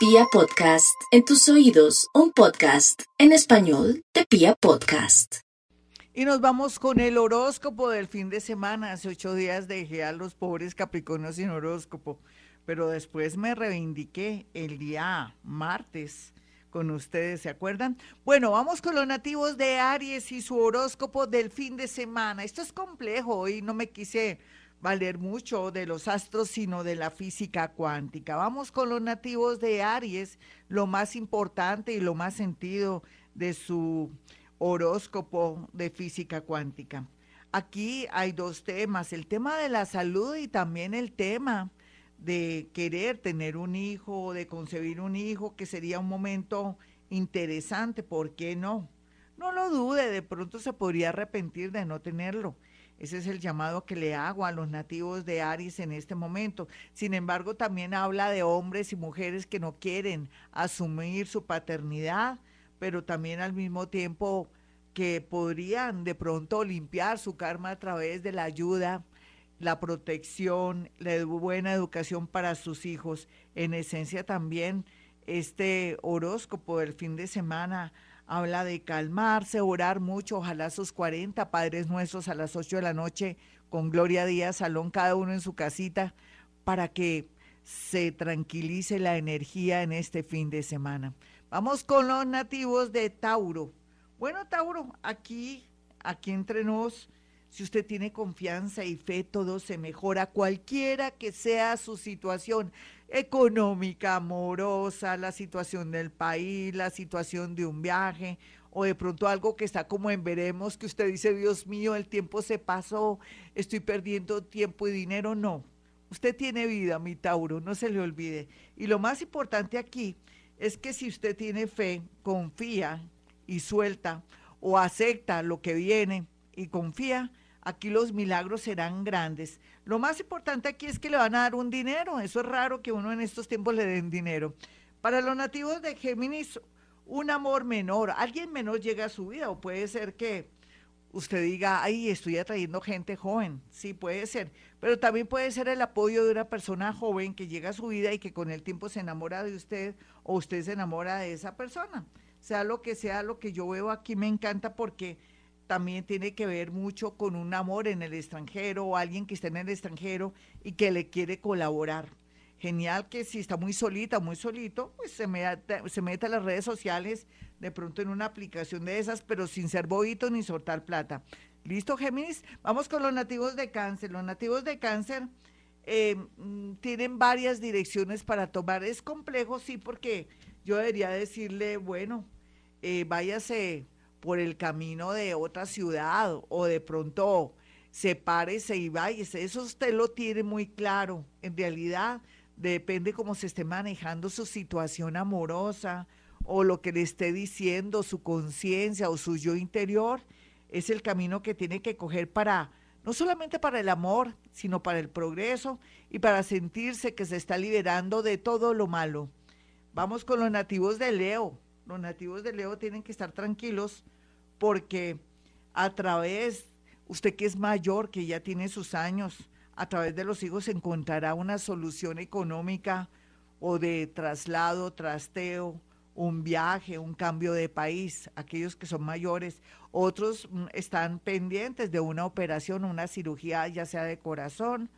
Pia Podcast, en tus oídos, un podcast en español de Pia Podcast. Y nos vamos con el horóscopo del fin de semana. Hace ocho días dejé a los pobres Capricornios sin horóscopo, pero después me reivindiqué el día martes con ustedes, ¿se acuerdan? Bueno, vamos con los nativos de Aries y su horóscopo del fin de semana. Esto es complejo, hoy no me quise valer mucho de los astros, sino de la física cuántica. Vamos con los nativos de Aries, lo más importante y lo más sentido de su horóscopo de física cuántica. Aquí hay dos temas, el tema de la salud y también el tema de querer tener un hijo o de concebir un hijo, que sería un momento interesante, ¿por qué no? No lo dude, de pronto se podría arrepentir de no tenerlo. Ese es el llamado que le hago a los nativos de Aries en este momento. Sin embargo, también habla de hombres y mujeres que no quieren asumir su paternidad, pero también al mismo tiempo que podrían de pronto limpiar su karma a través de la ayuda, la protección, la buena educación para sus hijos. En esencia también este horóscopo del fin de semana habla de calmarse, orar mucho, ojalá sus 40 Padres Nuestros a las 8 de la noche con Gloria Díaz Salón, cada uno en su casita, para que se tranquilice la energía en este fin de semana. Vamos con los nativos de Tauro. Bueno, Tauro, aquí, aquí entre nos, si usted tiene confianza y fe, todo se mejora, cualquiera que sea su situación económica, amorosa, la situación del país, la situación de un viaje, o de pronto algo que está como en veremos, que usted dice, Dios mío, el tiempo se pasó, estoy perdiendo tiempo y dinero. No, usted tiene vida, mi Tauro, no se le olvide. Y lo más importante aquí es que si usted tiene fe, confía y suelta o acepta lo que viene y confía, aquí los milagros serán grandes. Lo más importante aquí es que le van a dar un dinero. Eso es raro que uno en estos tiempos le den dinero. Para los nativos de Géminis, un amor menor, alguien menor llega a su vida o puede ser que usted diga, ay, estoy atrayendo gente joven. Sí, puede ser. Pero también puede ser el apoyo de una persona joven que llega a su vida y que con el tiempo se enamora de usted o usted se enamora de esa persona. Sea lo que sea, lo que yo veo aquí me encanta porque también tiene que ver mucho con un amor en el extranjero o alguien que está en el extranjero y que le quiere colaborar. Genial que si está muy solita, muy solito, pues se meta, se a las redes sociales, de pronto en una aplicación de esas, pero sin ser bobito ni soltar plata. ¿Listo, Géminis? Vamos con los nativos de cáncer. Los nativos de cáncer eh, mm, tienen varias direcciones para tomar. Es complejo, sí, porque yo debería decirle, bueno, eh, váyase por el camino de otra ciudad o de pronto sepárese y váyase. Eso usted lo tiene muy claro. En realidad depende cómo se esté manejando su situación amorosa o lo que le esté diciendo su conciencia o su yo interior. Es el camino que tiene que coger para, no solamente para el amor, sino para el progreso y para sentirse que se está liberando de todo lo malo. Vamos con los nativos de Leo los nativos de Leo tienen que estar tranquilos porque a través, usted que es mayor, que ya tiene sus años, a través de los hijos encontrará una solución económica o de traslado, trasteo, un viaje, un cambio de país, aquellos que son mayores. Otros mm, están pendientes de una operación, una cirugía, ya sea de corazón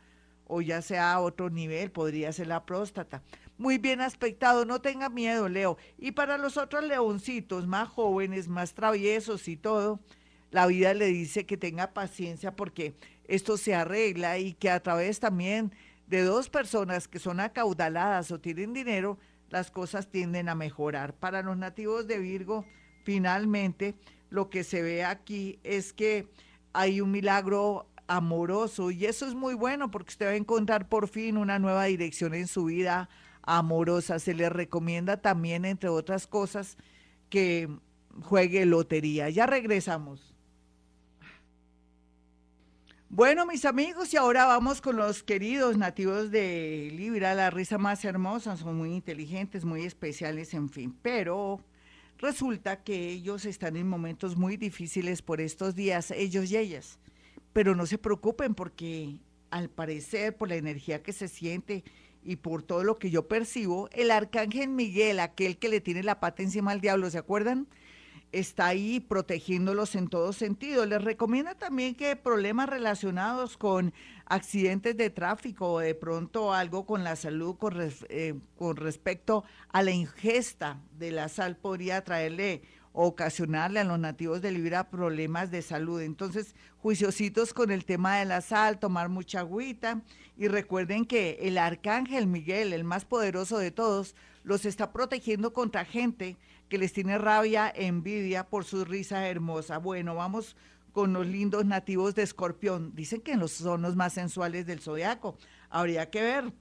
o ya sea a otro nivel, podría ser la próstata muy bien aspectado, no tenga miedo, Leo. Y para los otros leoncitos más jóvenes, más traviesos y todo, la vida le dice que tenga paciencia porque esto se arregla y que a través también de dos personas que son acaudaladas o tienen dinero, las cosas tienden a mejorar. Para los nativos de Virgo, finalmente, lo que se ve aquí es que hay un milagro amoroso y eso es muy bueno porque usted va a encontrar por fin una nueva dirección en su vida amorosa. Se le recomienda también, entre otras cosas, que juegue lotería. Ya regresamos. Bueno, mis amigos, y ahora vamos con los queridos nativos de Libra, la risa más hermosa, son muy inteligentes, muy especiales, en fin, pero resulta que ellos están en momentos muy difíciles por estos días, ellos y ellas, pero no se preocupen porque al parecer por la energía que se siente y por todo lo que yo percibo, el arcángel Miguel, aquel que le tiene la pata encima al diablo, ¿se acuerdan? Está ahí protegiéndolos en todo sentido. Les recomienda también que problemas relacionados con accidentes de tráfico o de pronto algo con la salud con, eh, con respecto a la ingesta de la sal podría traerle ocasionarle a los nativos de Libra problemas de salud. Entonces, juiciositos con el tema de la sal, tomar mucha agüita y recuerden que el arcángel Miguel, el más poderoso de todos, los está protegiendo contra gente que les tiene rabia, envidia por su risa hermosa. Bueno, vamos con los lindos nativos de Escorpión. Dicen que son los más sensuales del zodiaco. Habría que ver.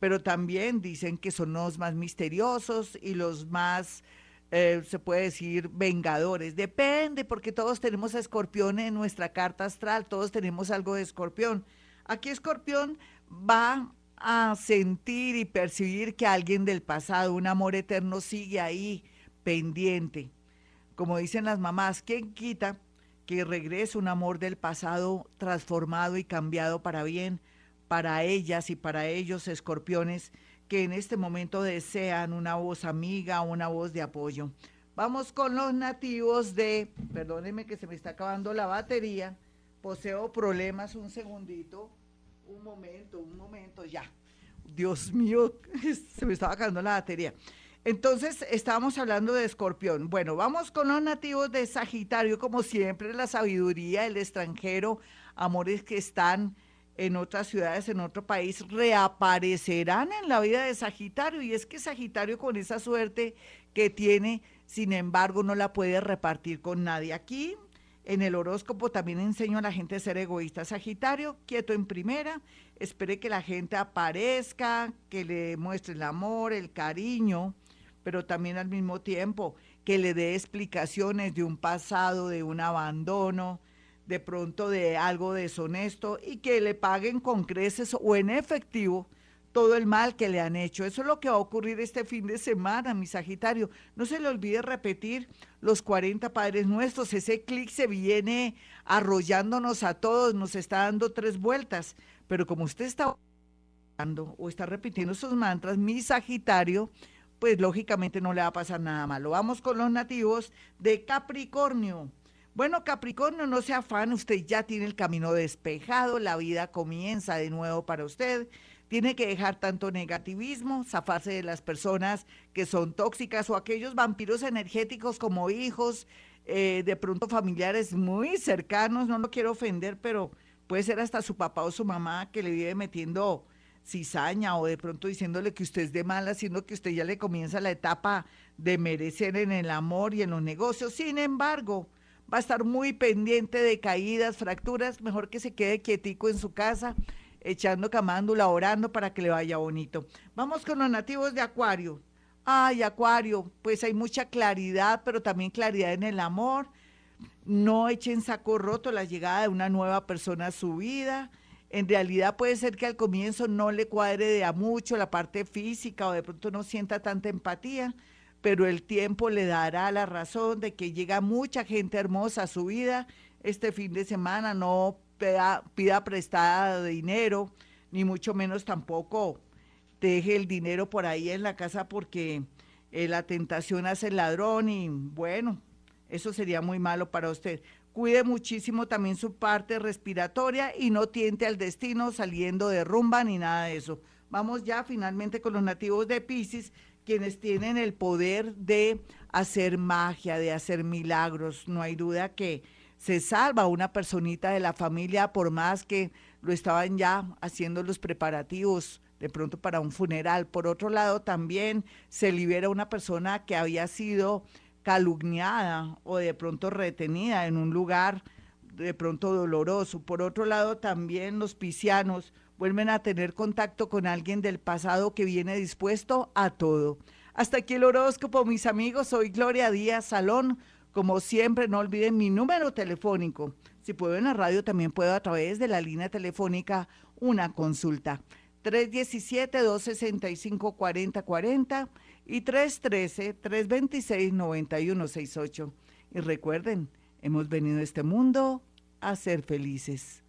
Pero también dicen que son los más misteriosos y los más eh, se puede decir vengadores. Depende, porque todos tenemos a escorpión en nuestra carta astral, todos tenemos algo de escorpión. Aquí escorpión va a sentir y percibir que alguien del pasado, un amor eterno, sigue ahí pendiente. Como dicen las mamás, ¿quién quita que regrese un amor del pasado transformado y cambiado para bien para ellas y para ellos, escorpiones? que en este momento desean una voz amiga, una voz de apoyo. Vamos con los nativos de, perdónenme que se me está acabando la batería, poseo problemas, un segundito, un momento, un momento, ya. Dios mío, se me estaba acabando la batería. Entonces, estábamos hablando de escorpión. Bueno, vamos con los nativos de Sagitario, como siempre, la sabiduría, el extranjero, amores que están en otras ciudades, en otro país, reaparecerán en la vida de Sagitario. Y es que Sagitario con esa suerte que tiene, sin embargo, no la puede repartir con nadie. Aquí en el horóscopo también enseño a la gente a ser egoísta. Sagitario, quieto en primera, espere que la gente aparezca, que le muestre el amor, el cariño, pero también al mismo tiempo que le dé explicaciones de un pasado, de un abandono, de pronto de algo deshonesto y que le paguen con creces o en efectivo todo el mal que le han hecho. Eso es lo que va a ocurrir este fin de semana, mi Sagitario. No se le olvide repetir los 40 Padres Nuestros. Ese clic se viene arrollándonos a todos, nos está dando tres vueltas. Pero como usted está o está repitiendo esos mantras, mi Sagitario, pues lógicamente no le va a pasar nada malo. Vamos con los nativos de Capricornio. Bueno, Capricornio, no se afán, usted ya tiene el camino despejado, la vida comienza de nuevo para usted. Tiene que dejar tanto negativismo, zafarse de las personas que son tóxicas o aquellos vampiros energéticos como hijos, eh, de pronto familiares muy cercanos, no lo quiero ofender, pero puede ser hasta su papá o su mamá que le vive metiendo cizaña o de pronto diciéndole que usted es de mala, siendo que usted ya le comienza la etapa de merecer en el amor y en los negocios. Sin embargo, va a estar muy pendiente de caídas, fracturas, mejor que se quede quietico en su casa, echando camándula, orando para que le vaya bonito. Vamos con los nativos de Acuario. Ay, Acuario, pues hay mucha claridad, pero también claridad en el amor. No echen saco roto la llegada de una nueva persona a su vida. En realidad puede ser que al comienzo no le cuadre de a mucho la parte física o de pronto no sienta tanta empatía, pero el tiempo le dará la razón de que llega mucha gente hermosa a su vida este fin de semana, no pida, prestada dinero, ni mucho menos tampoco deje el dinero por ahí en la casa porque eh, la tentación hace el ladrón y bueno, eso sería muy malo para usted. Cuide muchísimo también su parte respiratoria y no tiente al destino saliendo de rumba ni nada de eso. Vamos ya finalmente con los nativos de Pisces quienes tienen el poder de hacer magia, de hacer milagros. No hay duda que se salva una personita de la familia por más que lo estaban ya haciendo los preparativos de pronto para un funeral. Por otro lado, también se libera una persona que había sido calumniada o de pronto retenida en un lugar de pronto doloroso. Por otro lado, también los piscianos vuelven a tener contacto con alguien del pasado que viene dispuesto a todo. Hasta aquí el horóscopo, mis amigos. Soy Gloria Díaz Salón. Como siempre, no olviden mi número telefónico. Si puedo en la radio, también puedo a través de la línea telefónica una consulta. 317-265-4040 y 313-326-9168. Y recuerden, hemos venido a este mundo a ser felices.